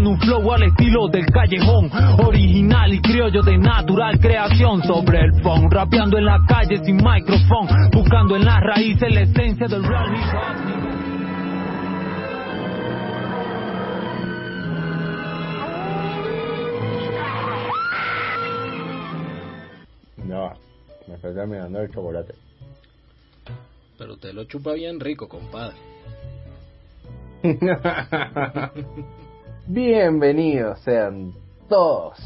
con un flow al estilo del callejón. Original y criollo de natural creación sobre el phone. Rapeando en la calle sin micrófono. Buscando en las raíces la esencia del real hip hop. No, me estoy terminando el chocolate. Pero usted lo chupa bien rico, compadre. Bienvenidos sean todos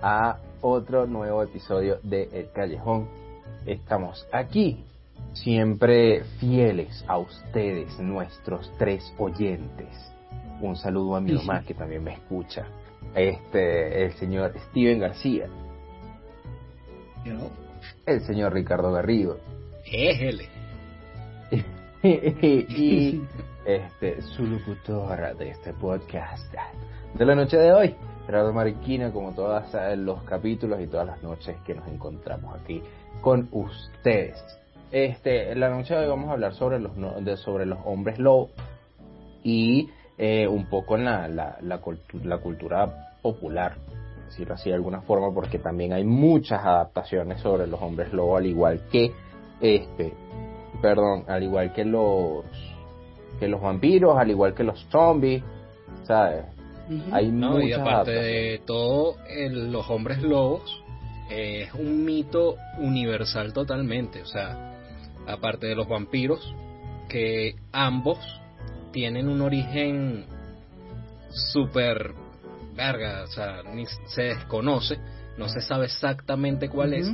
a otro nuevo episodio de El Callejón. Estamos aquí, siempre fieles a ustedes, nuestros tres oyentes. Un saludo a mi mamá que también me escucha. Este, el señor Steven García. El señor Ricardo Garrido. Éjele. y este, su locutora de este podcast de la noche de hoy, Gerardo Mariquina, como todos los capítulos y todas las noches que nos encontramos aquí con ustedes. Este, en la noche de hoy vamos a hablar sobre los, de, sobre los hombres lobo y eh, un poco en la, la, la, la cultura popular, decirlo así de alguna forma, porque también hay muchas adaptaciones sobre los hombres lobo, al igual que este, perdón, al igual que los que los vampiros, al igual que los zombies, ¿sabes? Hay no, muchas y aparte de todo, el, los hombres lobos eh, es un mito universal totalmente, o sea, aparte de los vampiros, que ambos tienen un origen súper verga, o sea, ni se desconoce, no se sabe exactamente cuál es,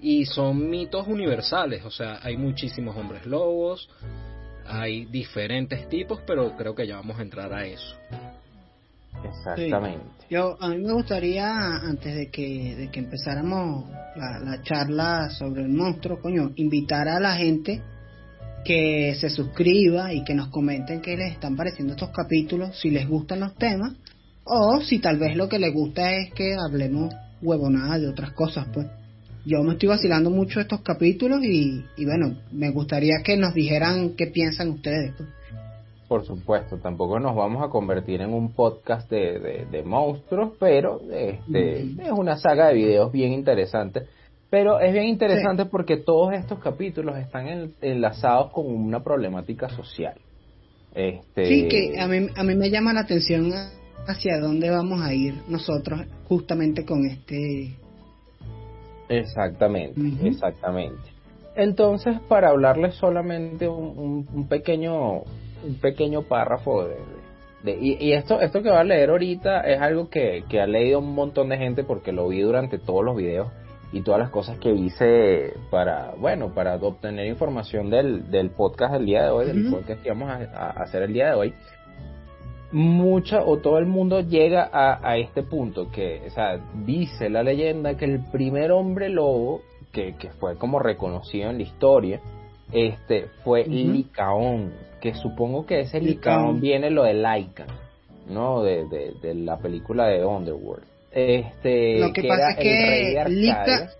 y son mitos universales, o sea, hay muchísimos hombres lobos, hay diferentes tipos, pero creo que ya vamos a entrar a eso. Exactamente. Yo, a mí me gustaría, antes de que, de que empezáramos la, la charla sobre el monstruo, coño, invitar a la gente que se suscriba y que nos comenten qué les están pareciendo estos capítulos, si les gustan los temas, o si tal vez lo que les gusta es que hablemos huevonadas de otras cosas, pues. Yo me estoy vacilando mucho estos capítulos y, y bueno, me gustaría que nos dijeran qué piensan ustedes. Pues. Por supuesto, tampoco nos vamos a convertir en un podcast de, de, de monstruos, pero este, es una saga de videos bien interesante. Pero es bien interesante Sí. porque todos estos capítulos están en- enlazados con una problemática social. Este, Sí, que a mí, a mí me llama la atención hacia dónde vamos a ir nosotros justamente con este... Exactamente, exactamente. Entonces, para hablarles solamente un, un- un pequeño un pequeño párrafo de, de- y, y esto esto que va a leer ahorita es algo que, que ha leído un montón de gente porque lo vi durante todos los videos y todas las cosas que hice para bueno para obtener información del, del podcast del día de hoy del podcast que vamos a, a hacer el día de hoy mucha o todo el mundo llega a, a este punto que, o sea, dice la leyenda que el primer hombre lobo que, que fue como reconocido en la historia, este, fue Ujú. Licaón, que supongo que ese Licaón. Licaón viene lo de Laika, ¿no? De, de, de la película de Underworld. Este, Lo que pasa era es el rey de que Arcadia, Lica...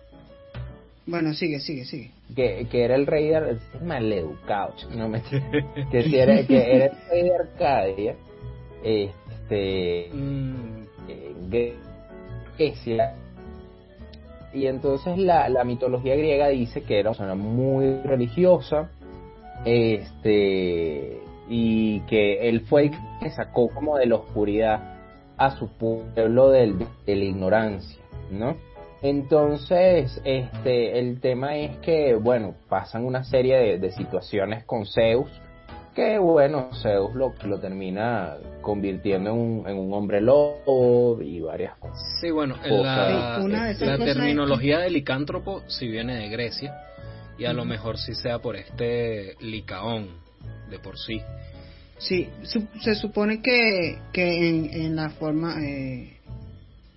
Bueno, sigue, sigue, sigue. que, que era el rey de es maleducado, no me que, si era, que era el rey de Arcadia, este, Mm, eh, Grecia. Y entonces la, la mitología griega dice que era una persona muy religiosa, este, y que él fue el que sacó como de la oscuridad a su pueblo del, de la ignorancia, ¿no? Entonces, este, el tema es que, bueno, pasan una serie de, de situaciones con Zeus, que bueno, Zeus lo, lo termina convirtiendo en un, en un hombre lobo y varias cosas. Sí, bueno, la, Sí, una de esas la cosas es terminología de licántropo si viene de Grecia y a lo mejor sí sea por este licaón de por sí. Sí, su- se supone que, que en, en la forma, eh,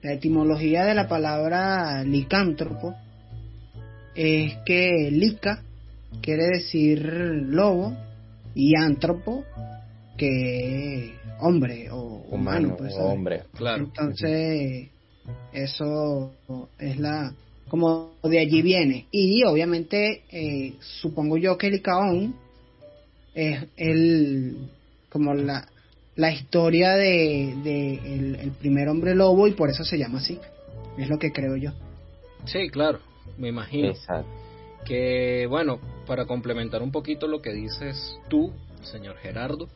la etimología de la palabra licántropo es que lica quiere decir lobo y antropo que hombre o humano, Humano, pues, o hombre. Claro. Entonces, eso es la. Como de allí viene. Y obviamente, eh, supongo yo que el Licaón es el. Como la. la historia de, de el, primer hombre lobo y por eso se llama así. Es lo que creo yo. Sí, claro, me imagino. Que bueno, para complementar un poquito lo que dices tú, señor Gerardo,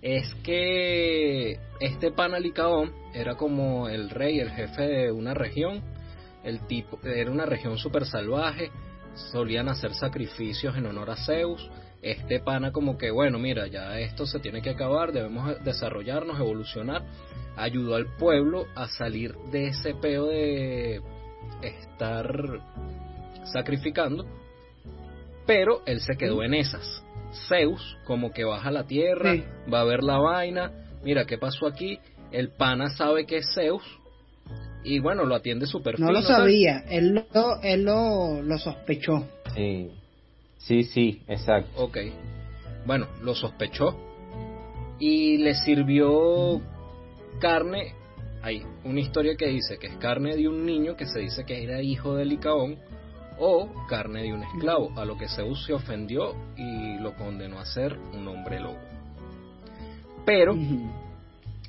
es que este Panalicaón era como el rey, el jefe de una región. El tipo era una región súper salvaje, solían hacer sacrificios en honor a Zeus este pana como que, bueno, mira, ya esto se tiene que acabar, debemos desarrollarnos, evolucionar, ayudó al pueblo a salir de ese peo de estar sacrificando, pero él se quedó en esas. Zeus como que baja a la tierra, va a ver la vaina, mira qué pasó aquí, el pana sabe que es Zeus y bueno, lo atiende súper No lo sabía, él lo, él lo, lo sospechó. Sí. Sí, sí, exacto. Ok. Bueno, lo sospechó y le sirvió carne. Hay una historia que dice que es carne de un niño que se dice que era hijo de Licaón o carne de un esclavo, a lo que Zeus se ofendió y lo condenó a ser un hombre lobo. Pero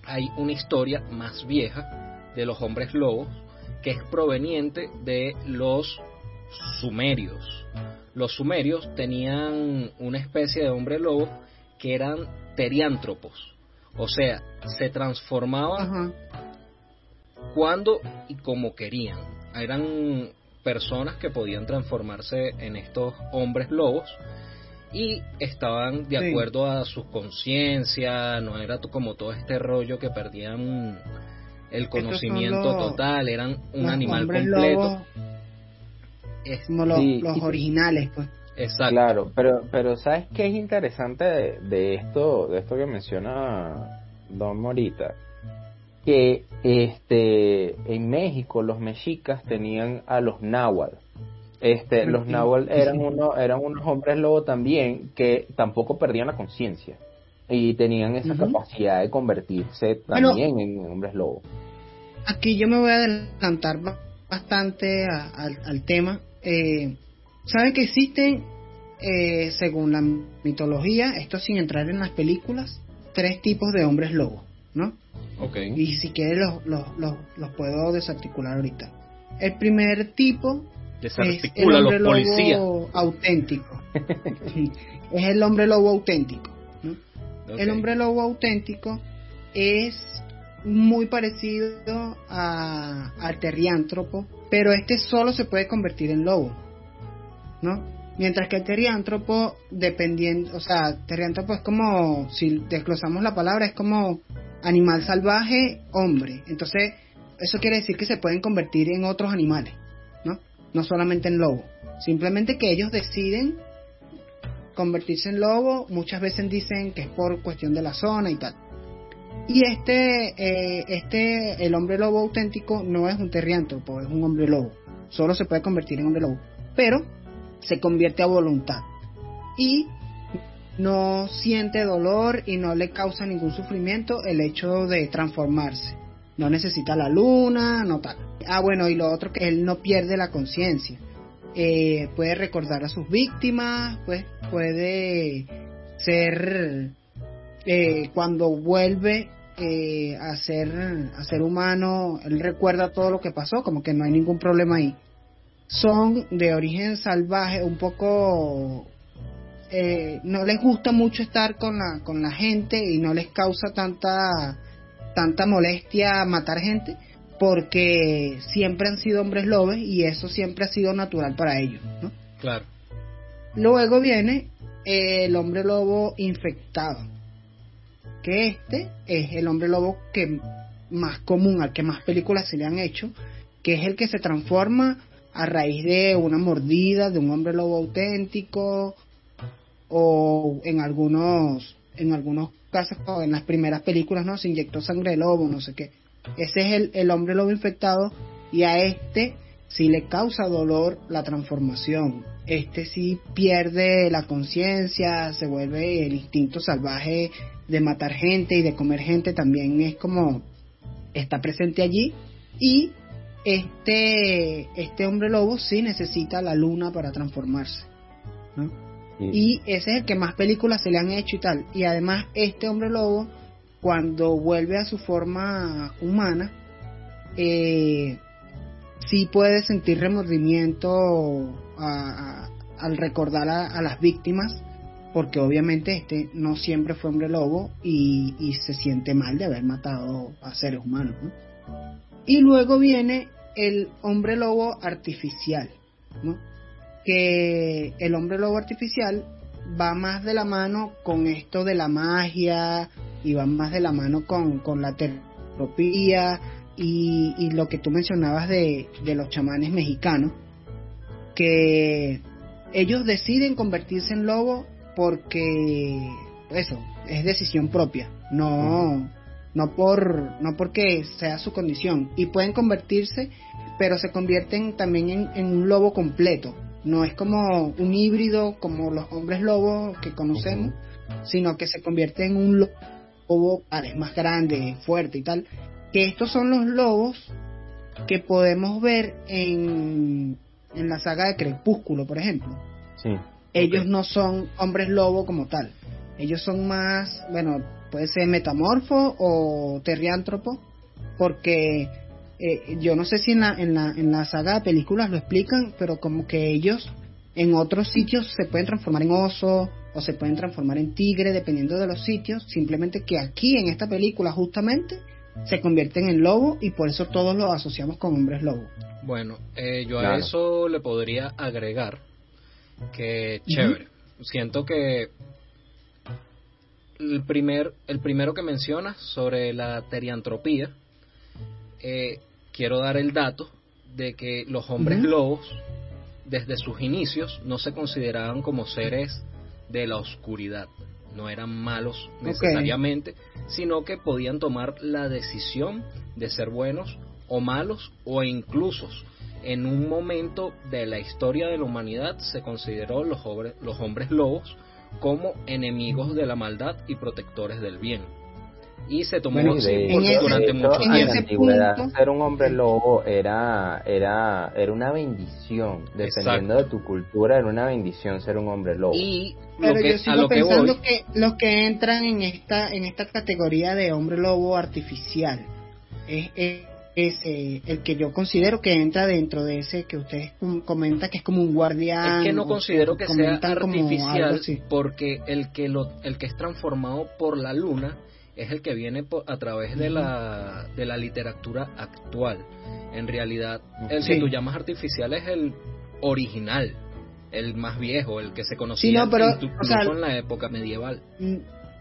hay una historia más vieja de los hombres lobos que es proveniente de los sumerios los sumerios tenían una especie de hombre lobo que eran teriántropos, o sea, se transformaban cuando y como querían. Eran personas que podían transformarse en estos hombres lobos y estaban de acuerdo a su conciencia, no era como todo este rollo que perdían el conocimiento total, eran un animal completo como los, originales, pues. Exacto. Claro, pero, pero ¿sabes qué es interesante de, esto, de esto que menciona Don Morita? Que este, en México los mexicas tenían a los náhuatl. Este, los náhuatl eran, uno, eran unos hombres lobo también que tampoco perdían la conciencia y tenían esa capacidad de convertirse también en hombres lobo. Aquí yo me voy a adelantar bastante al tema eh, saben que existen, eh, según la mitología, esto sin entrar en las películas, tres tipos de hombres lobos, ¿no? Okay. Y si quieres los, los, los, puedo desarticular ahorita. El primer tipo es el hombre lobo auténtico. es el hombre lobo auténtico. ¿no? El hombre lobo auténtico es muy parecido a, al terriántropo, pero este solo se puede convertir en lobo, ¿no? Mientras que el teriántropo, dependiendo, o sea, teriántropo es como, si desglosamos la palabra, es como animal salvaje, hombre. Entonces, eso quiere decir que se pueden convertir en otros animales, ¿no? No solamente en lobo. Simplemente que ellos deciden convertirse en lobo, muchas veces dicen que es por cuestión de la zona y tal. Y este, eh, este, el hombre lobo auténtico no es un terriántropo, es un hombre lobo. Solo se puede convertir en hombre lobo. Pero se convierte a voluntad. Y no siente dolor y no le causa ningún sufrimiento el hecho de transformarse. No necesita la luna, no tal. Ah, bueno, y lo otro que él no pierde la conciencia. Eh, puede recordar a sus víctimas, pues puede ser eh, cuando vuelve eh, a, ser, a ser humano, él recuerda todo lo que pasó, como que no hay ningún problema ahí. Son de origen salvaje, un poco... Eh, no les gusta mucho estar con la, con la gente y no les causa tanta, tanta molestia matar gente porque siempre han sido hombres lobos y eso siempre ha sido natural para ellos, ¿no? Claro. Luego viene el hombre lobo infectado que este es el hombre lobo que más común, al que más películas se le han hecho, que es el que se transforma a raíz de una mordida de un hombre lobo auténtico o en algunos en algunos casos en las primeras películas no se inyectó sangre de lobo no sé qué. Ese es el, el hombre lobo infectado y a este sí le causa dolor la transformación. Este sí pierde la conciencia se vuelve el instinto salvaje de matar gente y de comer gente también es como está presente allí. Y este este hombre lobo sí necesita la luna para transformarse y ese es el que más películas se le han hecho y tal. Y además este hombre lobo cuando vuelve a su forma humana, eh, sí puede sentir remordimiento al recordar a, las víctimas, porque obviamente este no siempre fue hombre lobo y, se siente mal de haber matado a seres humanos. Y luego viene el hombre lobo artificial, que el hombre lobo artificial va más de la mano con esto de la magia y va más de la mano con, con la terapia y, lo que tú mencionabas de, de los chamanes mexicanos, que ellos deciden convertirse en lobo porque eso es decisión propia, no no por no porque sea su condición y pueden convertirse, pero se convierten también en, en un lobo completo. No es como un híbrido como los hombres lobos que conocemos, sino que se convierte en un lobo más grande, fuerte y tal que estos son los lobos que podemos ver en, en la saga de Crepúsculo, por ejemplo. Sí. Ellos no son hombres lobo como tal. Ellos son más, bueno, puede ser metamorfo o terriántropo, porque eh, yo no sé si en la, en, la, en la saga de películas lo explican, pero como que ellos en otros sitios se pueden transformar en oso o se pueden transformar en tigre, dependiendo de los sitios. Simplemente que aquí en esta película justamente se convierten en lobo y por eso todos los asociamos con hombres lobo. Bueno, eh, yo a eso le podría agregar que chévere. Siento que el primer el primero que mencionas sobre la teriantropía eh, quiero dar el dato de que los hombres lobos desde sus inicios no se consideraban como seres de la oscuridad. No eran malos necesariamente, sino que podían tomar la decisión de ser buenos o malos o incluso en un momento de la historia de la humanidad se consideró los, los hombres lobos como enemigos de la maldad y protectores del bien y se tomó durante mucho tiempo. ser un hombre lobo era, era, era una bendición. Dependiendo de tu cultura, era una bendición ser un hombre lobo. Y Pero que, yo sigo pensando que los que entran en esta, en esta categoría de hombre lobo artificial es, es, el que yo considero que entra dentro de ese que ustedes comentan que es como un guardián. Es que no considero que sea artificial porque el que, lo, el que es transformado por la luna es el que viene a través de la, de la literatura actual. En realidad, el que tú llamas artificial es el original, el más viejo, el que se conocía en la época medieval.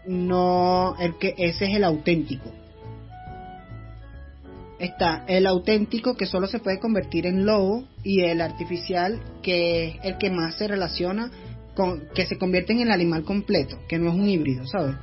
No, el que ese es el auténtico. Está el auténtico que solo se puede convertir en lobo y el artificial que es el que más se relaciona con que se convierte en el animal completo, que no es un híbrido, ¿sabes?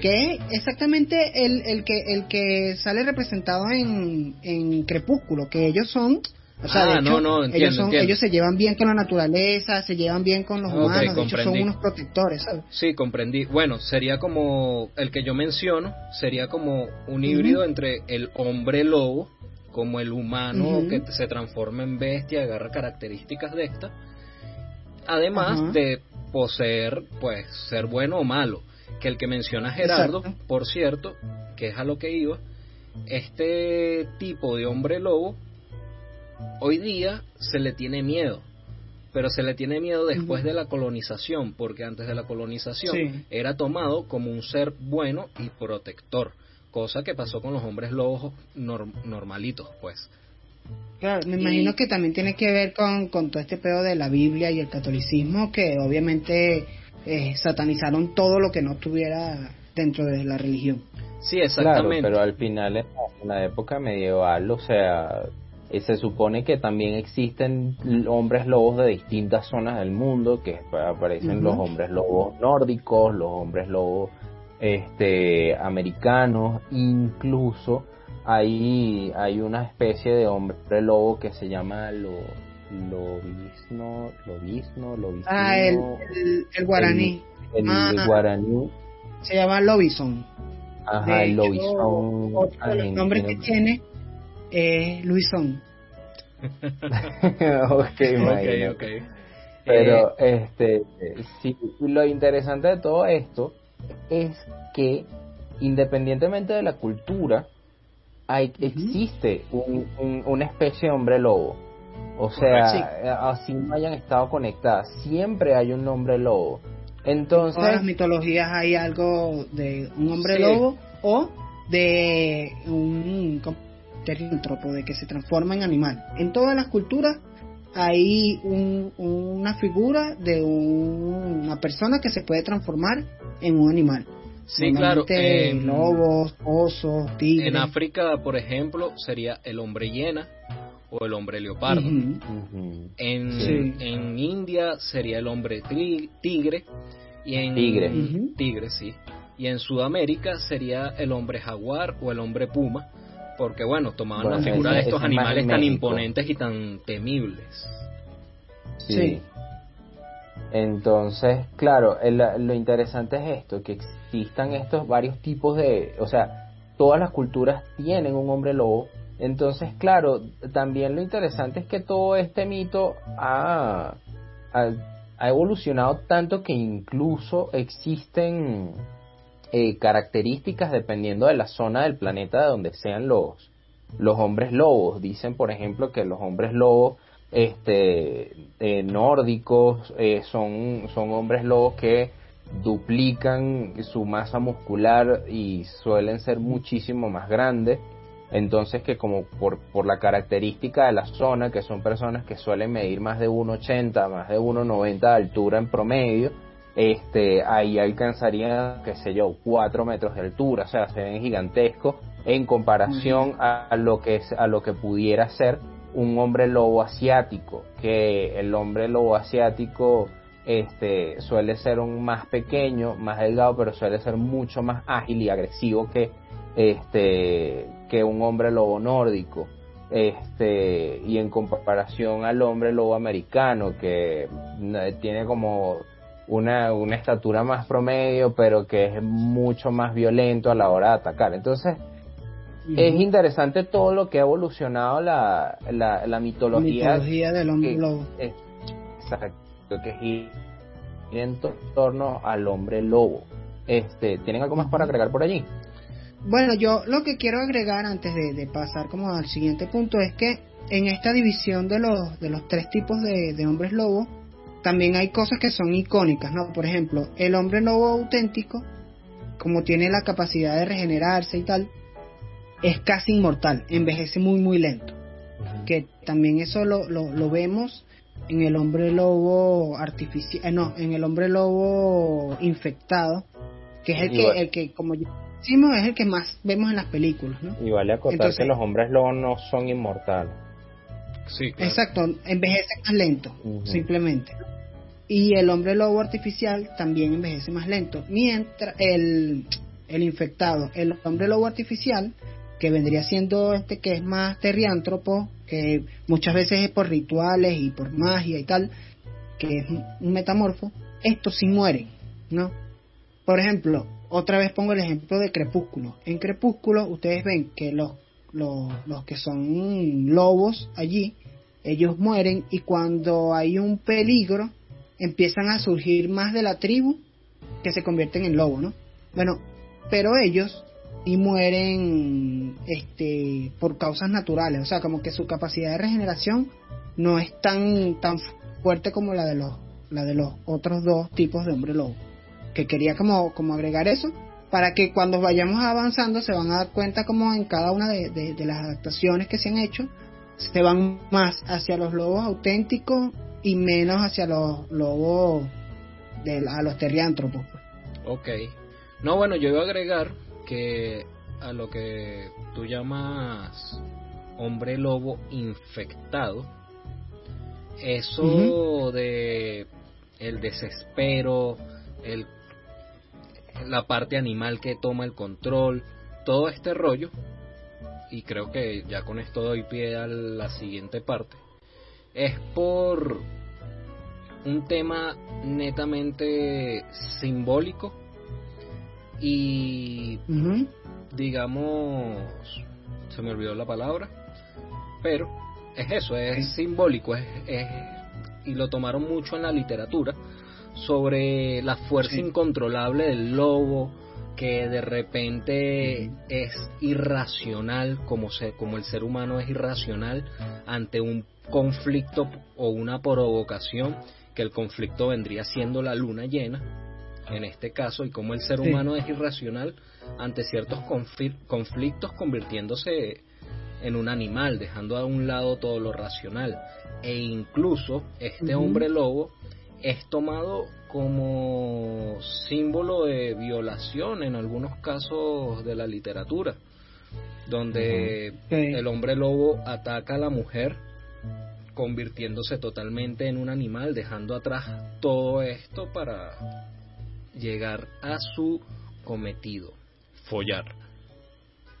Que es exactamente el, el, que, el que sale representado en, en Crepúsculo, que ellos son... O sea, ah, no, no, ellos, ellos se llevan bien con la naturaleza, se llevan bien con los humanos, de hecho son unos protectores, ¿sabes? Sí, comprendí. Bueno, sería como el que yo menciono, sería como un híbrido entre el hombre lobo, como el humano que se transforma en bestia, agarra características de esta, además de poseer, pues, ser bueno o malo que el que menciona Gerardo, por cierto, que es a lo que iba, este tipo de hombre lobo, hoy día se le tiene miedo, pero se le tiene miedo después de la colonización, porque antes de la colonización era tomado como un ser bueno y protector, cosa que pasó con los hombres lobos normalitos, pues. Claro, me imagino que también tiene que ver con, con todo este pedo de la Biblia y el catolicismo, que obviamente eh, satanizaron todo lo que no estuviera dentro de la religión. Sí, exactamente. pero al final en la época medieval, o sea, eh, se supone que también existen hombres lobos de distintas zonas del mundo, que aparecen los hombres lobos nórdicos, los hombres lobos este americanos, incluso hay, hay una especie de hombre lobo que se llama lo, Lobisno, Lobisno, Lobisno. Ah, el, el, guaraní. El, ah, guaraní. Se llama Lobison. Ajá, el Lobison. Otro de los nombres que tiene es Luisón. okay, okay, okay. Pero, eh, este, sí, lo interesante de todo esto es que independientemente de la cultura, hay, existe un, una especie de hombre lobo. O sea, eh, así no hayan estado conectadas, siempre hay un hombre lobo. Entonces, en todas las mitologías hay algo de un hombre lobo o de un teríntropo, de que se transforma en animal. En todas las culturas hay una figura de una persona que se puede transformar en un animal. Sí, claro. En, lobos, osos, tigres. En África, por ejemplo, sería el hombre hiena o el hombre leopardo. En, en India sería el hombre tigre. Y en, tigre. Tigre, sí. Y en Sudamérica sería el hombre jaguar o el hombre puma. Porque, bueno, tomaban la figura de estos animales tan imponentes y tan temibles. sí. Entonces, claro, lo interesante es esto, que existan estos varios tipos de, o sea, todas las culturas tienen un hombre lobo. Entonces, claro, también lo interesante es que todo este mito ha, evolucionado tanto que incluso existen eh, características dependiendo de la zona del planeta de donde sean los, los hombres lobos. Dicen, por ejemplo, que los hombres lobos este, eh, nórdicos, eh, son, son hombres lobos que duplican su masa muscular y suelen ser muchísimo más grandes. Entonces que como por, por la característica de la zona, que son personas que suelen medir más de 1,80, más de 1,90 de altura en promedio, este, ahí alcanzarían, qué sé yo, 4 metros de altura, o sea, se ven gigantescos en comparación a, lo que, a lo que pudiera ser un hombre lobo asiático, que el hombre lobo asiático este, suele ser un más pequeño, más delgado, pero suele ser mucho más ágil y agresivo que, este, que un hombre lobo nórdico. Este, y en comparación al hombre lobo americano, que tiene como una, una estatura más promedio, pero que es mucho más violento a la hora de atacar. Entonces, es interesante todo lo que ha evolucionado la, la, mitología. mitología del hombre lobo. exacto, que gira en torno al hombre lobo. Este, ¿Tienen algo más para agregar por allí? Bueno, yo lo que quiero agregar antes de, pasar como al siguiente punto es que en esta división de los, de los tres tipos de, de hombres lobo, también hay cosas que son icónicas, ¿no? Por ejemplo, el hombre lobo auténtico, como tiene la capacidad de regenerarse y tal, es casi inmortal, envejece muy muy lento. Que también eso lo, lo, vemos en el hombre lobo artificial, eh, no, en el hombre lobo infectado, que es el que, el que como decimos, es el que más vemos en las películas, ¿no? Y vale acotar que los hombres lobos no son inmortales. Sí, Exacto, envejece más lento, simplemente. Y el hombre lobo artificial también envejece más lento. Mientras el, el infectado, el hombre lobo artificial, que vendría siendo este que es más terriántropo, que muchas veces es por rituales y por magia y tal, que es un metamorfo, estos sí mueren, ¿no? Por ejemplo, otra vez pongo el ejemplo de Crepúsculo. En Crepúsculo ustedes ven que los, los, los que son lobos allí, ellos mueren y cuando hay un peligro empiezan a surgir más de la tribu que se convierten en lobo, ¿no? Bueno, pero ellos y mueren este por causas naturales, o sea, como que su capacidad de regeneración no es tan tan fuerte como la de los la de los otros dos tipos de hombre lobo. Que quería como como agregar eso para que cuando vayamos avanzando se van a dar cuenta como en cada una de, de, las adaptaciones que se han hecho se van más hacia los lobos auténticos y menos hacia los lobos de a los terriántropos. Ok. No, bueno, yo iba a agregar que a lo que tú llamas hombre lobo infectado, eso de el desespero, el, la parte animal que toma el control, todo este rollo, y creo que ya con esto doy pie a la siguiente parte, es por un tema netamente simbólico y digamos, se me olvidó la palabra, pero es eso, es simbólico, es, y lo tomaron mucho en la literatura sobre la fuerza incontrolable del lobo, que de repente es irracional, como, se, como el ser humano es irracional ante un conflicto o una provocación, que el conflicto vendría siendo la luna llena, en este caso, y como el ser humano es irracional ante ciertos conflictos, convirtiéndose en un animal, dejando a un lado todo lo racional. E incluso este hombre lobo es tomado como símbolo de violación en algunos casos de la literatura, donde el hombre lobo ataca a la mujer convirtiéndose totalmente en un animal, dejando atrás todo esto para llegar a su cometido, follar.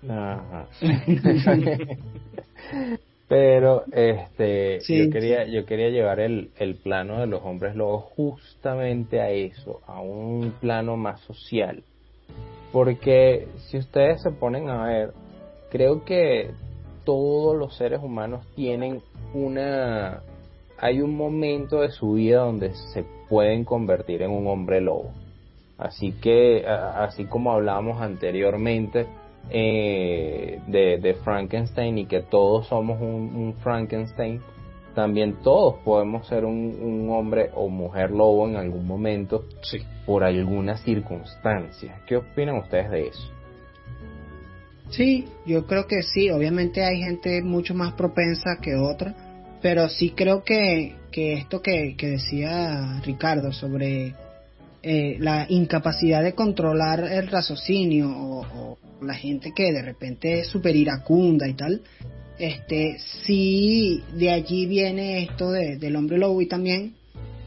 Pero este yo quería yo quería llevar el, el plano de los hombres lobos justamente a eso, a un plano más social. Porque si ustedes se ponen a ver, creo que todos los seres humanos tienen una hay un momento de su vida donde se pueden convertir en un hombre lobo. Así que así como hablábamos anteriormente, eh, de, Frankenstein y que todos somos un, Frankenstein, también todos podemos ser un, hombre o mujer lobo en algún momento por alguna circunstancia. ¿Qué opinan ustedes de eso? Sí, yo creo que sí. Obviamente hay gente mucho más propensa que otra, pero sí creo que, que esto que, que decía Ricardo sobre eh, la incapacidad de controlar el raciocinio o, la gente que de repente es súper iracunda y tal, este, sí, de allí viene esto de, del hombre lobo y también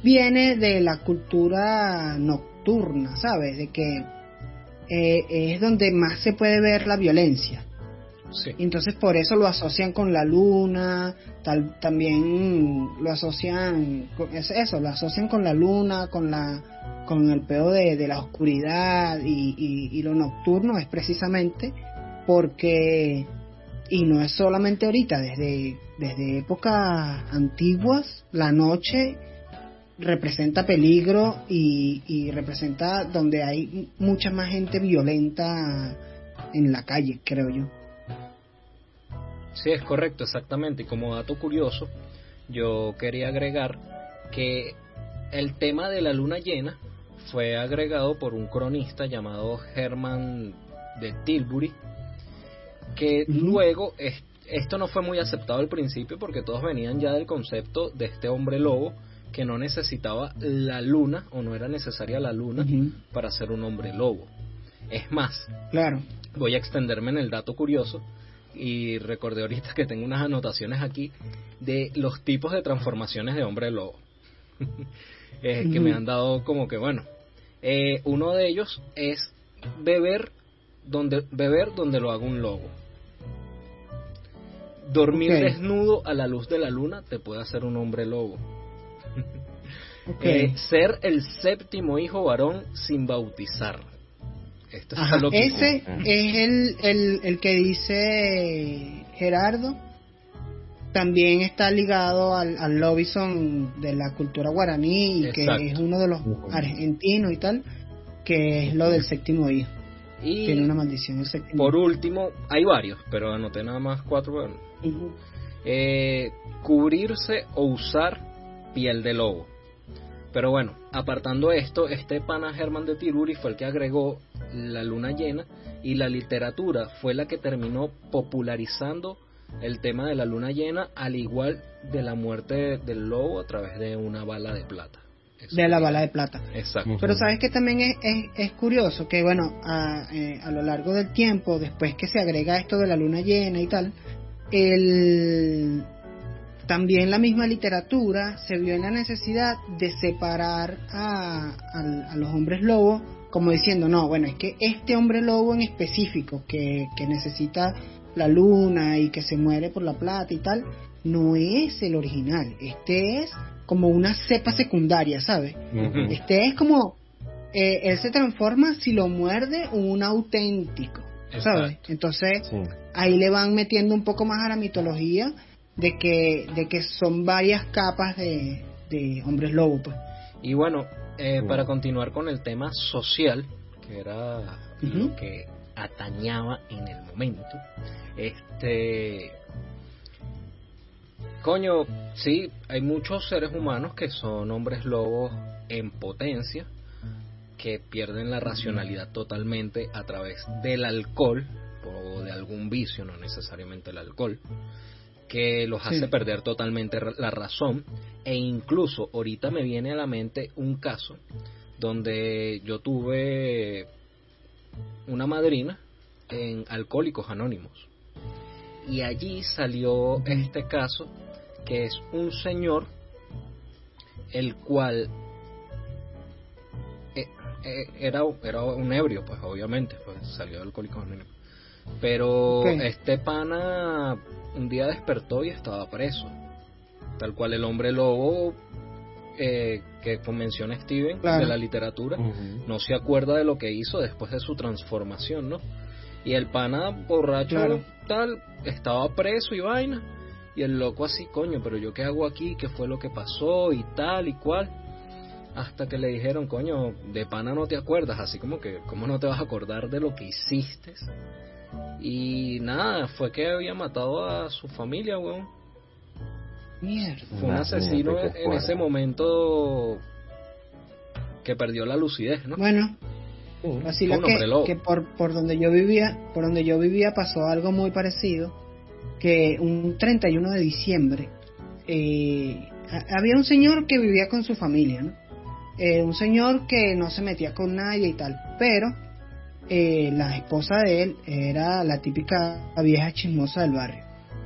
viene de la cultura nocturna, ¿sabes? De que eh, es donde más se puede ver la violencia. Entonces por eso lo asocian con la luna, tal, también lo asocian, eso, lo asocian con la luna, con la con el peor de, la oscuridad y, lo nocturno es precisamente porque, y no es solamente ahorita, desde, desde épocas antiguas, la noche representa peligro y, y representa donde hay mucha más gente violenta en la calle, creo yo. Sí, es correcto, exactamente. Y como dato curioso, yo quería agregar que el tema de la luna llena fue agregado por un cronista llamado Herman de Tilbury, que luego esto no fue muy aceptado al principio porque todos venían ya del concepto de este hombre lobo que no necesitaba la luna o no era necesaria la luna para ser un hombre lobo. Es más, claro. voy a extenderme en el dato curioso y recordé ahorita que tengo unas anotaciones aquí de los tipos de transformaciones de hombre lobo. que me han dado como que, bueno, eh, uno de ellos es beber donde, beber donde lo haga un lobo. Dormir desnudo a la luz de la luna te puede hacer un hombre lobo. Eh, ser el séptimo hijo varón sin bautizar. Ese es el, el, el que dice Gerardo también está ligado al, al lobison de la cultura guaraní y que es uno de los argentinos y tal, que es lo del séptimo hijo. Y Tiene una maldición el séptimo Por último, hay varios, pero anoté nada más cuatro. eh, cubrirse o usar piel de lobo. Pero bueno, apartando esto, este pana Germán de Tiruri fue el que agregó la luna llena y la literatura fue la que terminó popularizando el tema de la luna llena, al igual de la muerte del lobo a través de una bala de plata. de la bala de plata. Exacto. Pero sabes que también es, es, curioso que, bueno, a, eh, a, lo largo del tiempo, después que se agrega esto de la luna llena y tal, el, también la misma literatura se vio en la necesidad de separar a, a, los hombres lobos como diciendo, no, bueno, es que este hombre lobo en específico que, que necesita la luna y que se muere por la plata y tal, no es el original. Este es como una cepa secundaria, ¿sabes? Este es como, eh, él se transforma si lo muerde un auténtico, ¿sabes? Entonces ahí le van metiendo un poco más a la mitología de que, de que son varias capas de, de hombres lobo, pues. Y bueno, eh, para continuar con el tema social, que era lo que atañaba en el momento. Este. Coño, sí, hay muchos seres humanos que son hombres lobos en potencia, que pierden la racionalidad totalmente a través del alcohol o de algún vicio, no necesariamente el alcohol, que los hace perder totalmente la razón e incluso ahorita me viene a la mente un caso donde yo tuve una madrina en Alcohólicos Anónimos y allí salió este caso que es un señor el cual eh, eh, era, era un ebrio, pues obviamente, pues salió de Alcohólicos Anónimos. Pero este pana un día despertó y estaba preso. Tal cual el hombre lobo eh, que menciona Steven de la literatura, no se acuerda de lo que hizo después de su transformación, ¿no? Y el pana borracho tal estaba preso y vaina. Y el loco así, coño, pero yo qué hago aquí, qué fue lo que pasó y tal y cual. Hasta que le dijeron, coño, de pana no te acuerdas, así como que, ¿cómo no te vas a acordar de lo que hiciste? Y nada, fue que había matado a su familia, weón. Mierda. Fue un asesino en ese momento que perdió la lucidez, ¿no? Bueno, así lo que, que por, por donde yo vivía, por donde yo vivía pasó algo muy parecido, que un 31 de diciembre eh, había un señor que vivía con su familia, ¿no? Eh, un señor que no se metía con nadie y tal, pero eh, la esposa de él era la típica vieja chismosa del barrio.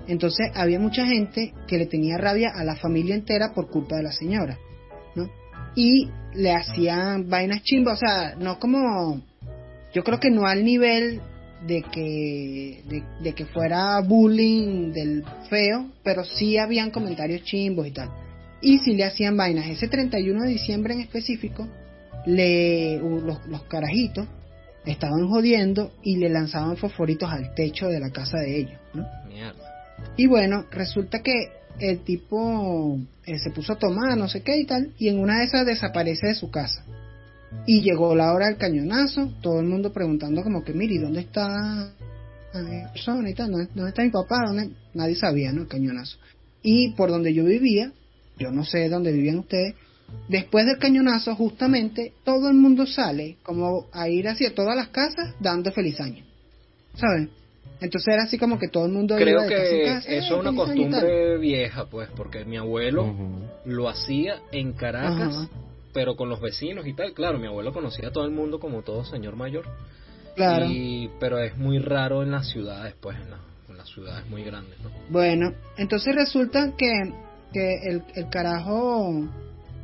Entonces había mucha gente que le tenía rabia a la familia entera por culpa de la señora, ¿no? Y le hacían vainas chimbas, o sea, no como, yo creo que no al nivel de que, de, que fuera bullying del feo, pero sí habían comentarios chimbos y tal. Y si le hacían vainas, ese 31 de diciembre en específico, le, los, los carajitos estaban jodiendo y le lanzaban fosforitos al techo de la casa de ellos, ¿no? Y bueno, resulta que el tipo eh, se puso a tomar, no sé qué y tal, y en una de esas desaparece de su casa. Y llegó la hora del cañonazo, todo el mundo preguntando como que, mire, ¿dónde está la persona y tal? ¿Dónde, está mi papá? Nadie sabía, ¿no? El cañonazo. Y por donde yo vivía, yo no sé dónde vivían ustedes, después del cañonazo, justamente, todo el mundo sale como a ir hacia todas las casas dando feliz año. ¿Sabes? Entonces era así como que todo el mundo creo que eso es una costumbre vieja pues porque mi abuelo lo hacía en Caracas pero con los vecinos y tal. Claro mi abuelo conocía a todo el mundo como todo señor mayor. Claro. Y, pero es muy raro en las ciudades pues en, las ciudades muy grandes ¿no? bueno entonces resulta que que el, el carajo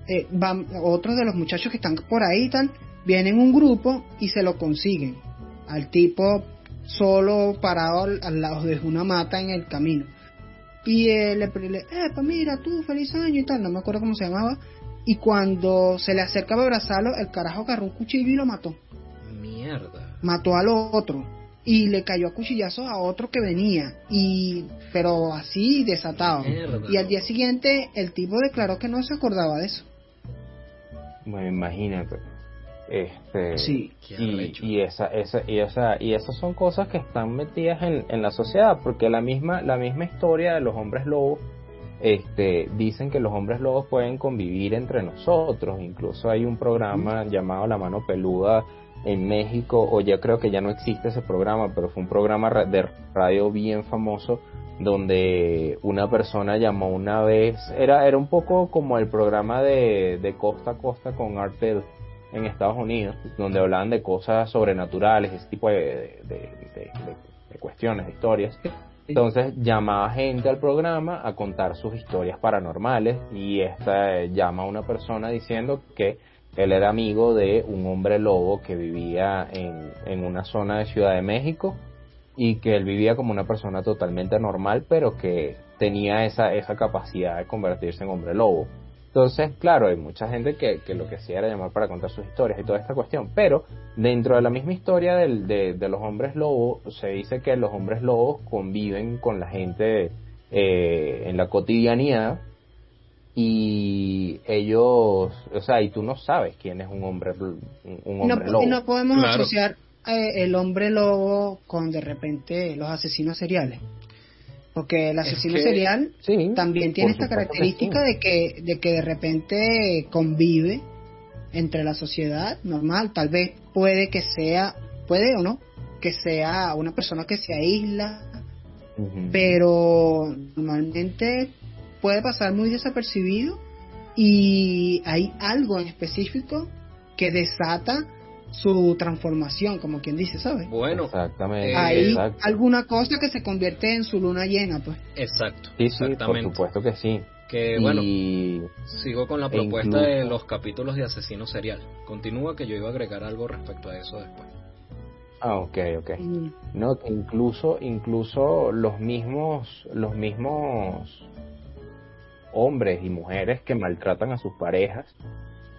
eh, van, otros de los muchachos que están por ahí tal, vienen un grupo y se lo consiguen al tipo solo parado al, lado de una mata en el camino. Y él le eh, pues mira tú, feliz año y tal, no me acuerdo cómo se llamaba. Y cuando se le acerca a abrazarlo, el carajo agarró un cuchillo y lo mató. Mierda. Mató al otro. Y le cayó a cuchillazos a otro que venía. Y, pero así desatado. Y al día siguiente el tipo declaró que no se acordaba de eso. Bueno, imagínate. Este, sí, y, y, esa, esa, y, esa, y esas son cosas que están metidas en, en la sociedad, porque la misma, la misma historia de los hombres lobos, este, dicen que los hombres lobos pueden convivir entre nosotros, incluso hay un programa llamado La Mano Peluda en México, o ya creo que ya no existe ese programa, pero fue un programa de radio bien famoso donde una persona llamó una vez, era, era un poco como el programa de, de costa a costa con Art Bell en Estados Unidos, donde hablaban de cosas sobrenaturales, ese tipo de, de, de cuestiones, de historias. Entonces llamaba gente al programa a contar sus historias paranormales y esta llama a una persona diciendo que él era amigo de un hombre lobo que vivía en, en una zona de Ciudad de México y que él vivía como una persona totalmente normal, pero que tenía esa, esa capacidad de convertirse en hombre lobo. Entonces, claro, hay mucha gente que, que lo que hacía era llamar para contar sus historias y toda esta cuestión, pero dentro de la misma historia del, de, de, los hombres lobos, se dice que los hombres lobos conviven con la gente eh, en la cotidianidad y ellos, o sea, y tú no sabes quién es un hombre, un hombre lobo. Y no podemos asociar eh, el hombre lobo con de repente los asesinos seriales? Porque el asesino serial también tiene esta característica de que de que de repente convive entre la sociedad normal, tal vez puede que sea, puede o no, que sea una persona que se aísla, pero normalmente puede pasar muy desapercibido y hay algo en específico que desata su transformación, como quien dice, ¿sabes? Bueno, exactamente. Hay alguna cosa que se convierte en su luna llena, pues. Exacto. Sí, sí, por supuesto que sí. Que bueno, sigo con la propuesta de los capítulos de asesino serial. Continúa que yo iba a agregar algo respecto a eso después. Ah, ok, ok. Mm. No, incluso, incluso los mismos, los mismos hombres y mujeres que maltratan a sus parejas,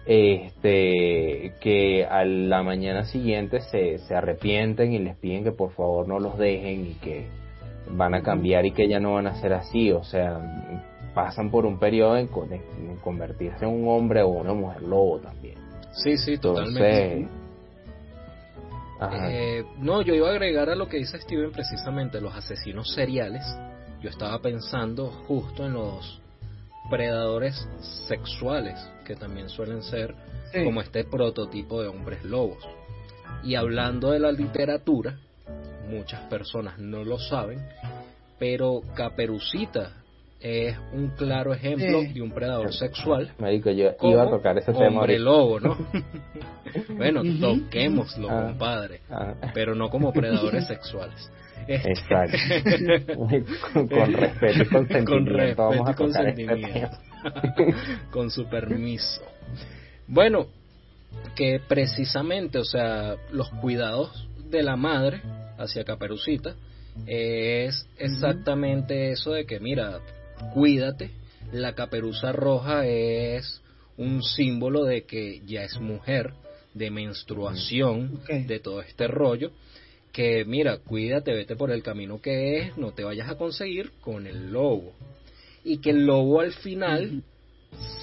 este, que a la mañana siguiente se, se arrepienten y les piden que por favor no los dejen y que van a cambiar y que ya no van a ser así, o sea, pasan por un periodo en, convertirse en un hombre o una mujer lobo también. Sí, sí, totalmente. Eh, no, yo iba a agregar a lo que dice Steven precisamente, los asesinos seriales. Yo estaba pensando justo en los predadores sexuales, que también suelen ser como este prototipo de hombres lobos. Y hablando de la literatura, muchas personas no lo saben, pero Caperucita es un claro ejemplo de un predador sexual. Médico, yo iba a tocar ese tema. Hombre lobo, ¿no? bueno, toquémoslo, ah, compadre, ah. pero no como predadores sexuales. Exacto. con, respeto y consentimiento. Con respeto y este consentimiento. con su permiso. Bueno, que precisamente, o sea, los cuidados de la madre hacia Caperucita es exactamente eso de que, mira, cuídate, la caperuza roja es un símbolo de que ya es mujer, de menstruación, de todo este rollo, que mira, cuídate, vete por el camino que es, no te vayas a conseguir con el lobo. Y que el lobo al final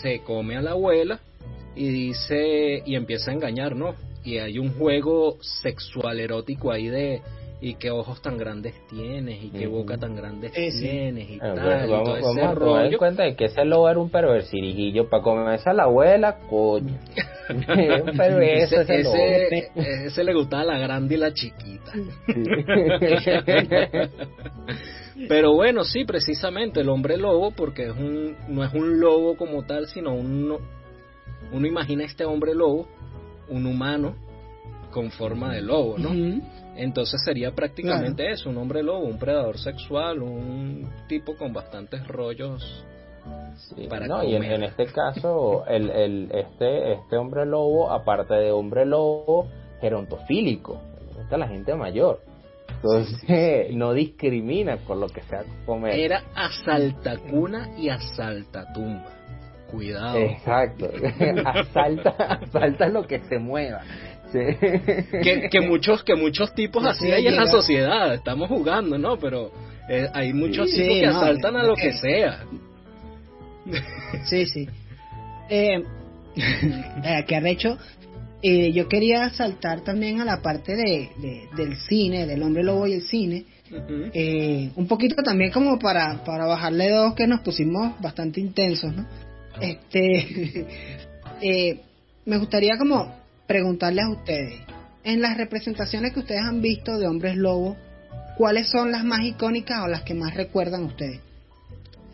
se come a la abuela y dice, y empieza a engañar, ¿no? Y hay un juego sexual erótico ahí de, y qué ojos tan grandes tienes y qué boca tan grandes tienes y ah, tal. vamos, a tomar en cuenta de que ese lobo era un perversirillo para comerse a la abuela, coño. Pero ese, ese, ese, le gustaba la grande y la chiquita. Pero bueno, sí, precisamente el hombre lobo, porque es un, no es un lobo como tal, sino uno, uno imagina este hombre lobo, un humano con forma de lobo, ¿no? Entonces sería prácticamente eso, un hombre lobo, un predador sexual, un tipo con bastantes rollos para no, y en, este caso el, el, este este hombre lobo, aparte de hombre lobo, gerontofílico, está la gente mayor. Entonces no discrimina con lo que sea comer. Era asaltacuna y asaltatumba. Cuidado. Exacto. asalta, asalta lo que se mueva. Que, muchos que muchos tipos así hay en la sociedad, estamos jugando, ¿no? Pero eh, hay muchos tipos que asaltan a lo que sea. Sí, sí. Eh, eh, que arrecho. Eh, yo quería saltar también a la parte de, del cine, del hombre lobo y el cine. eh, un poquito también como para, para bajarle dos que nos pusimos bastante intensos, ¿no? Este, eh, me gustaría como preguntarles a ustedes, en las representaciones que ustedes han visto de hombres lobos, ¿cuáles son las más icónicas o las que más recuerdan ustedes?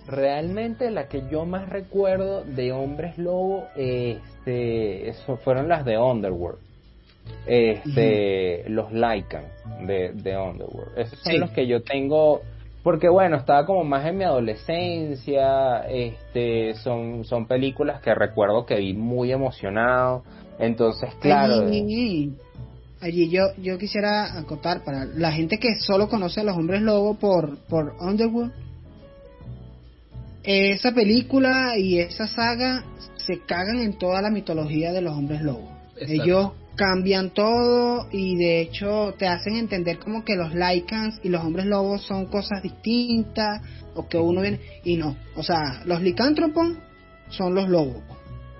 Realmente la que yo más recuerdo de hombres lobo, este, eso fueron las de Underworld. Este, los Lycan de, de Underworld. Esos son los que yo tengo porque bueno, estaba como más en mi adolescencia, este, son, son películas que recuerdo que vi muy emocionado, entonces, claro. Allí, yo, yo quisiera acotar para la gente que solo conoce a los hombres lobo por, por Underworld. Esa película y esa saga se cagan en toda la mitología de los hombres lobos. Ellos cambian todo y de hecho te hacen entender como que los Lycans y los hombres lobos son cosas distintas o que uno viene y no, o sea, los licántropos son los lobos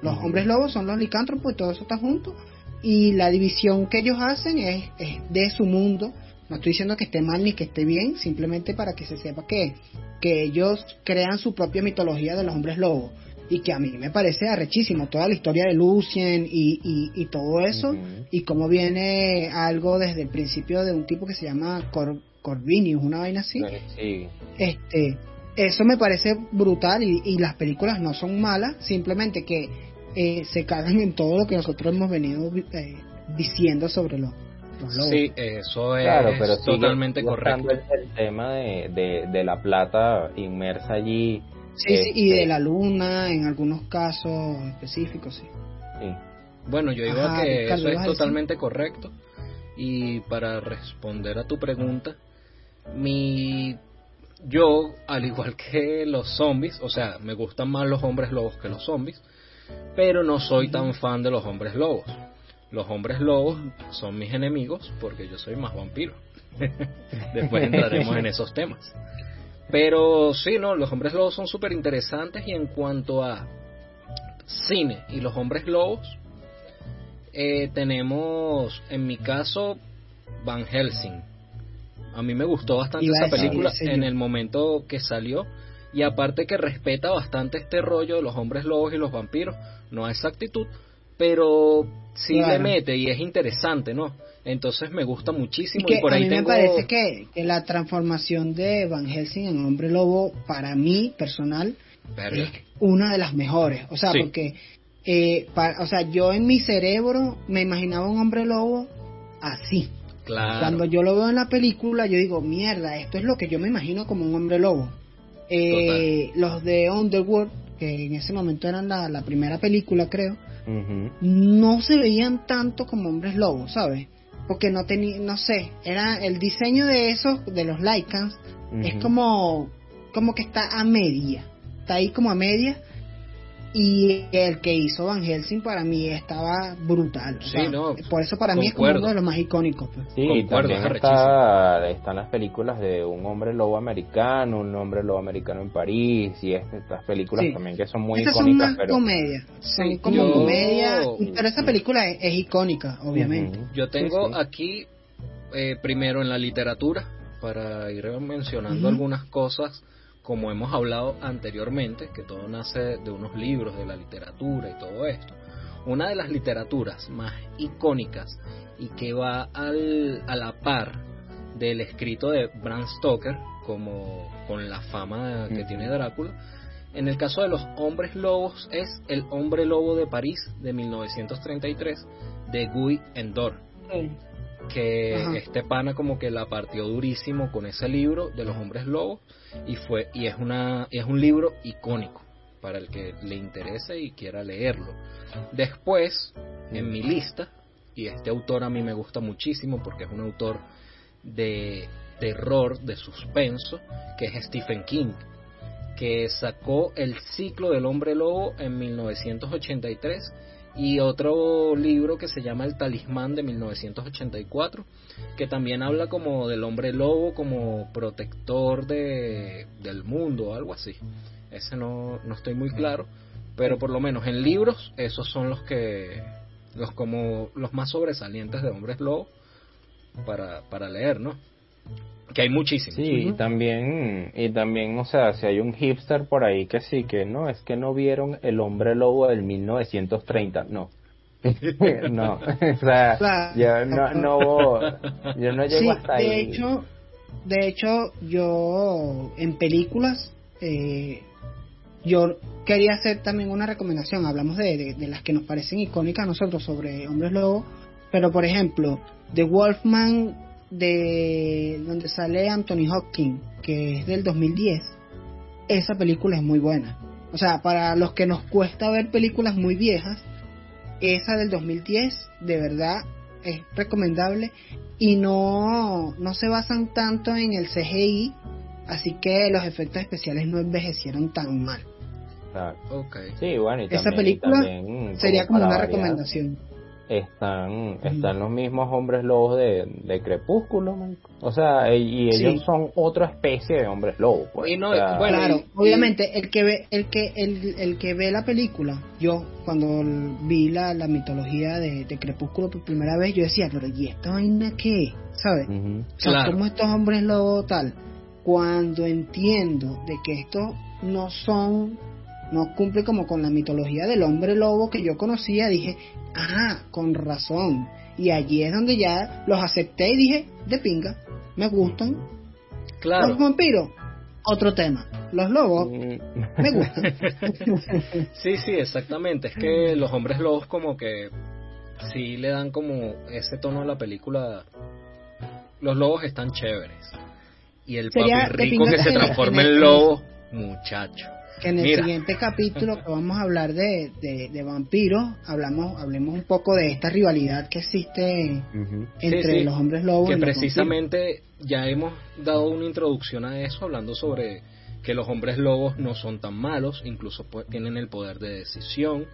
los hombres lobos son los licántropos y todo eso está junto. y la división que ellos hacen es, es de su mundo. No estoy diciendo que esté mal ni que esté bien, simplemente para que se sepa que, que ellos crean su propia mitología de los hombres lobos y que a mí me parece arrechísimo toda la historia de Lucien y, y, y todo eso y cómo viene algo desde el principio de un tipo que se llama Cor Corvinius, una vaina así. Sí. Este, eso me parece brutal y, y las películas no son malas, simplemente que eh, se cagan en todo lo que nosotros hemos venido eh, diciendo sobre los. Sí, eso es Claro, pero sigue totalmente correcto. El, el tema de, de, de la plata inmersa allí. Sí, sí, y este, de la luna en algunos casos específicos, sí. sí. Bueno, yo digo Ajá, que Ricardo, eso es totalmente correcto. Y para responder a tu pregunta, mi yo, al igual que los zombies, o sea, me gustan más los hombres lobos que los zombies, pero no soy tan fan de los hombres lobos. Los hombres lobos son mis enemigos porque yo soy más vampiro. Después entraremos en esos temas. Pero sí, no, los hombres lobos son súper interesantes y en cuanto a cine y los hombres lobos, eh, tenemos, en mi caso, Van Helsing. A mí me gustó bastante Iba esa película en el momento que salió. Y aparte que respeta bastante este rollo de los hombres lobos y los vampiros. No a esa actitud, pero sí le Claro. mete y es interesante, ¿no? Entonces me gusta Y muchísimo. que y por a ahí mí me parece que, que la transformación de Van Helsing en hombre lobo, para mí personal, Verga. es una de las mejores. O sea, Sí. porque, eh, o sea, yo en mi cerebro me imaginaba un hombre lobo así. Claro. Cuando yo lo veo en la película, yo digo, mierda, esto es lo que yo me imagino como un hombre lobo. Eh, los de Underworld, que en ese momento eran la, la primera película, creo, no se veían tanto como hombres lobos, ¿sabes? Porque no tenía, no sé, era el diseño de esos, de los Lycans, es como, como que está a media, está ahí como a media. Y el que hizo Van Helsing para mí estaba brutal. o Sí, sea, no, por eso para mí es como concuerdo. uno de los más icónicos. pues. Sí, Concuerdo, también es está, están las películas de un hombre lobo americano, un hombre lobo americano en París, y este- estas películas Sí. también que son muy Estas son icónicas, más pero... comedias, son Sí, como yo- comedia, pero esa película es, es icónica, obviamente. Ujú. Yo tengo Sí, sí. aquí, eh, primero en la literatura, para ir mencionando Ujú. algunas cosas, como hemos hablado anteriormente, que todo nace de unos libros, de la literatura y todo esto. Una de las literaturas más icónicas y que va al, a la par del escrito de Bram Stoker, como con la fama que tiene Drácula, en el caso de los hombres lobos es El hombre lobo de París de 1933 de Guy Endor que Ajá. este pana como que la partió durísimo con ese libro de los hombres lobos y fue y es una es un libro icónico para el que le interese y quiera leerlo. Después en mi lista y este autor a mí me gusta muchísimo porque es un autor de terror, de suspenso, que es Stephen King, que sacó El ciclo del hombre lobo en 1983 y otro libro que se llama El talismán de 1984, que también habla como del hombre lobo como protector de, del mundo o algo así. Ese no, no estoy muy claro, pero por lo menos en libros esos son los que los como los más sobresalientes de hombres lobo para, para leer, ¿no? Que hay muchísimos. Sí, y también, y también, o sea, si hay un hipster por ahí que sí, que no, es que no vieron el hombre lobo del 1930, no. no, o sea, Claro. yo no, no, yo no llego Sí, hasta de ahí. hecho, de hecho, yo en películas, eh, yo quería hacer también una recomendación. Hablamos de, de, de las que nos parecen icónicas a nosotros sobre hombres lobo, pero por ejemplo, The Wolfman de donde sale Anthony Hopkins, que es del 2010. Esa película es muy buena. O sea, para los que nos cuesta ver películas muy viejas, esa del 2010 de verdad es recomendable y no, no se basan tanto en el CGI, así que los efectos especiales no envejecieron tan mal. Exacto. Sí, bueno, y Esa película también, Sería como una variar, recomendación. Están están los mismos hombres lobos de, de Crepúsculo, o sea, y ellos Sí. son otra especie de hombres lobos. Pues. Y no- O sea, bueno, claro, y- obviamente el que ve el que el, el que ve la película, yo cuando vi la, la mitología de, de Crepúsculo por primera vez, yo decía, pero ¿y esta vaina qué? ¿Sabes? ujú. O sea, Claro. como estos hombres lobo tal, cuando entiendo de que estos no son, no cumple como con la mitología del hombre lobo que yo conocía, dije, ajá, con razón. Y allí es donde ya los acepté y dije, de pinga, me gustan. Claro. Los vampiros, otro tema. Los lobos, Mm. me gustan. Sí, sí, exactamente. Es que los hombres lobos como que sí le dan como ese tono a la película. Los lobos están chéveres. Y el papi rico que se transforma en lobo, muchacho. Que en el Mira. siguiente capítulo que vamos a hablar de, de, de vampiros, hablamos, hablemos un poco de esta rivalidad que existe Ujú. entre Sí, sí. los hombres lobos que y precisamente ya hemos dado una introducción a eso hablando sobre que los hombres lobos no son tan malos, incluso pues, tienen el poder de decisión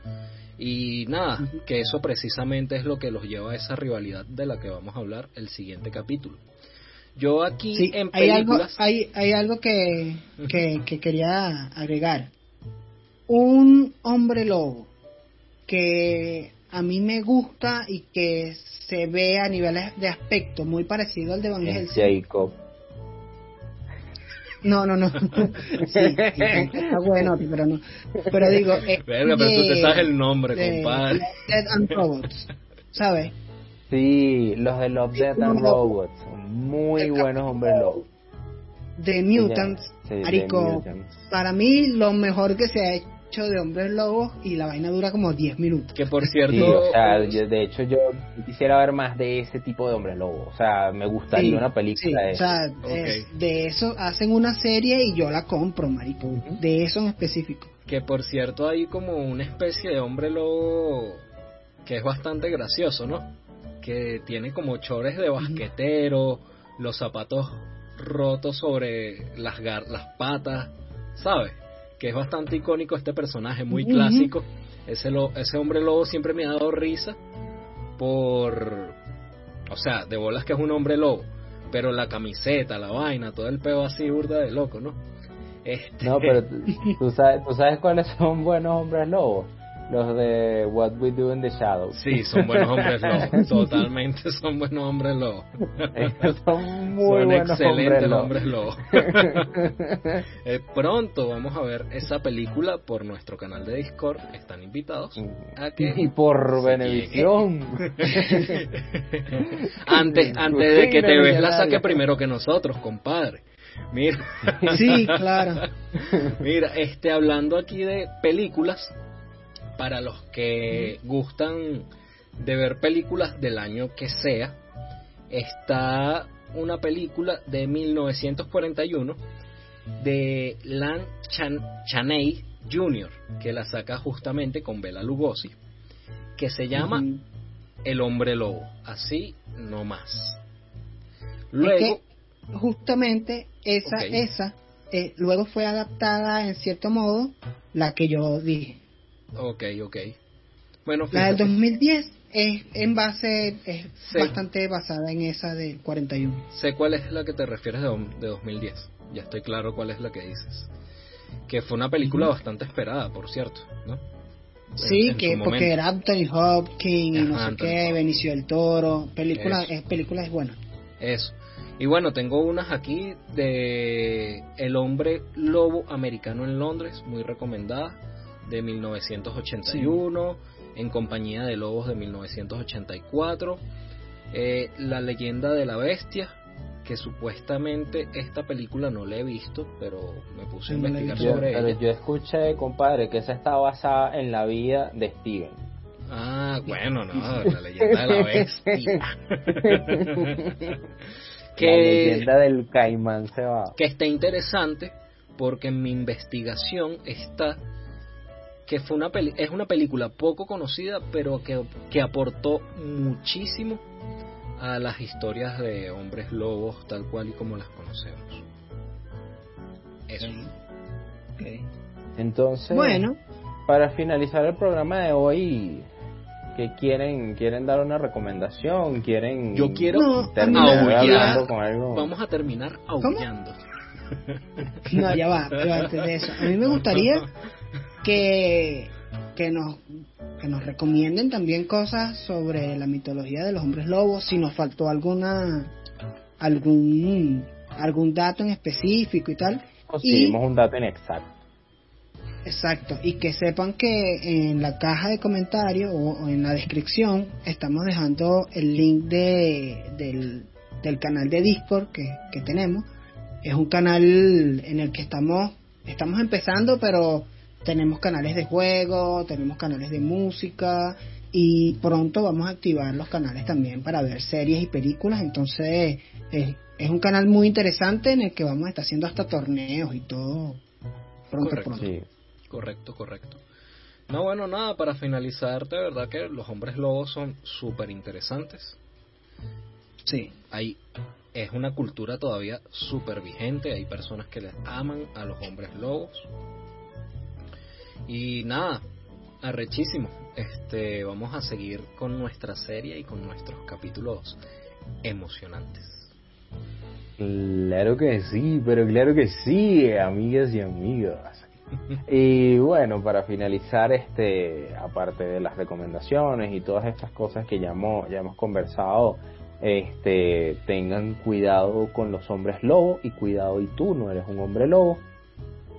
y nada, que eso precisamente es lo que los lleva a esa rivalidad de la que vamos a hablar el siguiente capítulo. Yo aquí Sí, en hay algo, películas hay, hay algo que, que, que quería agregar. Un hombre lobo que a mí me gusta y que se ve a niveles de aspecto muy parecido al de Van Helsing. Jacob. No, no, no. Sí, está bueno, pero no. Pero digo, es Verga, pero tú te de- sabes el nombre, de compadre. Dead and Robots, ¿sabes? Sí, los de Love, Death and. Robots. Son muy buenos hombres lobos. De Mutants, Sí, Mutants. para mí lo mejor que se ha hecho de hombres lobos y la vaina dura como 10 minutos. Que por cierto, Sí, o sea, yo- de hecho yo quisiera ver más de ese tipo de hombres lobos. O sea, me gustaría Sí, una sí, película de o eso. sea, es- de eso hacen una serie y yo la compro, marico. De eso en específico. que por cierto hay como una especie de hombre lobo que es bastante gracioso, ¿no? Que tiene como chores de basquetero, los zapatos rotos sobre las, gar- las patas, ¿sabes? Que es bastante icónico este personaje, muy clásico. Ese, lo- ese hombre lobo siempre me ha dado risa por... O sea, de bolas que es un hombre lobo, pero la camiseta, la vaina, todo el peo así burda de loco, ¿no? Este, No, pero tú sabes, tú sabes cuáles son buenos hombres lobos. Los de What We Do in the Shadows. Sí, son buenos hombres lobos. Totalmente son buenos hombres lobos. Son muy son buenos excelentes hombres hombres lobos. Eh, pronto vamos a ver esa película por nuestro canal de Discord. Están invitados a que y por Benevisión. antes antes de que te ves la saque primero que nosotros, compadre. Mira, Sí, claro. mira, este hablando aquí de películas para los que gustan de ver películas del año que sea, está una película de 1941 de Lan Chan Chaney Jr., que la saca justamente con Bela Lugosi, que se llama. El Hombre Lobo, así no más. Es Luego, que justamente esa, esa, eh, luego fue adaptada en cierto modo la que yo dije. Ok, ok. Bueno, La del fíjate, 2010 es en base, es bastante basada en esa del 41. sé cuál es la que te refieres de, dom- de 2010. Ya estoy claro cuál es la que dices. Que fue una película bastante esperada, por cierto, ¿no? Sí, en que porque era Anthony Hopkins y no Ajá, sé Anthony qué. Benicio del Toro, película, Eso. es, película es buena. Eso. Y bueno, tengo unas aquí de El hombre lobo americano en Londres, muy recomendada, de 1981, En compañía de lobos de 1984, eh, La leyenda de la bestia, que supuestamente esta película no la he visto, pero me puse a la investigar. Yo- sobre pero ella. yo escuché, compadre, que esa está basada en la vida de Steven. Ah, bueno, no, la leyenda de la bestia. La que, leyenda del caimán se va. que está interesante porque en mi investigación está que fue una peli- es una película poco conocida pero que, que aportó muchísimo a las historias de hombres lobos tal cual y como las conocemos. Eso. Entonces, Bueno, para finalizar el programa de hoy, que quieren quieren dar una recomendación, quieren Yo quiero No, terminar hablando con algo. Vamos a terminar aullando. No, ya va, pero antes de eso, a mí me gustaría que, que nos que nos recomienden también cosas sobre la mitología de los hombres lobos, si nos faltó alguna algún algún dato en específico y tal. Y- dimos un dato inexacto. Exacto, y que sepan que en la caja de comentarios o, o en la descripción estamos dejando el link de, del, del canal de Discord que, que tenemos. Es un canal en el que estamos, estamos empezando, pero tenemos canales de juego, tenemos canales de música y pronto vamos a activar los canales también para ver series y películas. Entonces es, es un canal muy interesante en el que vamos a estar haciendo hasta torneos y todo pronto, Correcto. pronto. Sí. Correcto, correcto. No, bueno, nada, para finalizar, de verdad que los hombres lobos son súper interesantes. Sí. Hay, es una cultura todavía súper vigente, hay personas que les aman a los hombres lobos. Y nada, arrechísimo. Este, vamos a seguir con nuestra serie y con nuestros capítulos emocionantes. Claro que sí, pero claro que sí, amigas y amigos. Y bueno, para finalizar, este, aparte de las recomendaciones y todas estas cosas que ya hemos, ya hemos conversado, este, tengan cuidado con los hombres lobo y cuidado y tú no eres un hombre lobo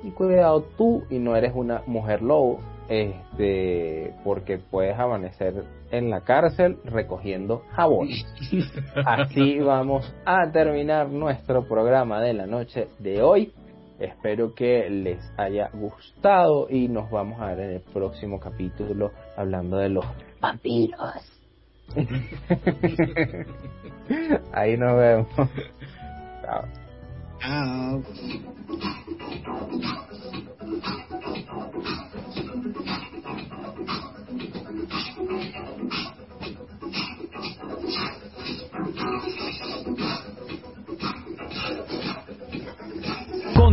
y cuidado tú y no eres una mujer lobo, este, porque puedes amanecer en la cárcel recogiendo jabón. Así vamos a terminar nuestro programa de la noche de hoy. Espero que les haya gustado y nos vamos a ver en el próximo capítulo hablando de los vampiros. Ahí nos vemos. Chao. Con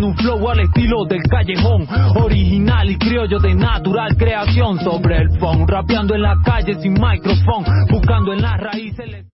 un flow al estilo del callejón, original y criollo de natural creación sobre el phone, rapeando en la calle sin micrófono, buscando en las raíces.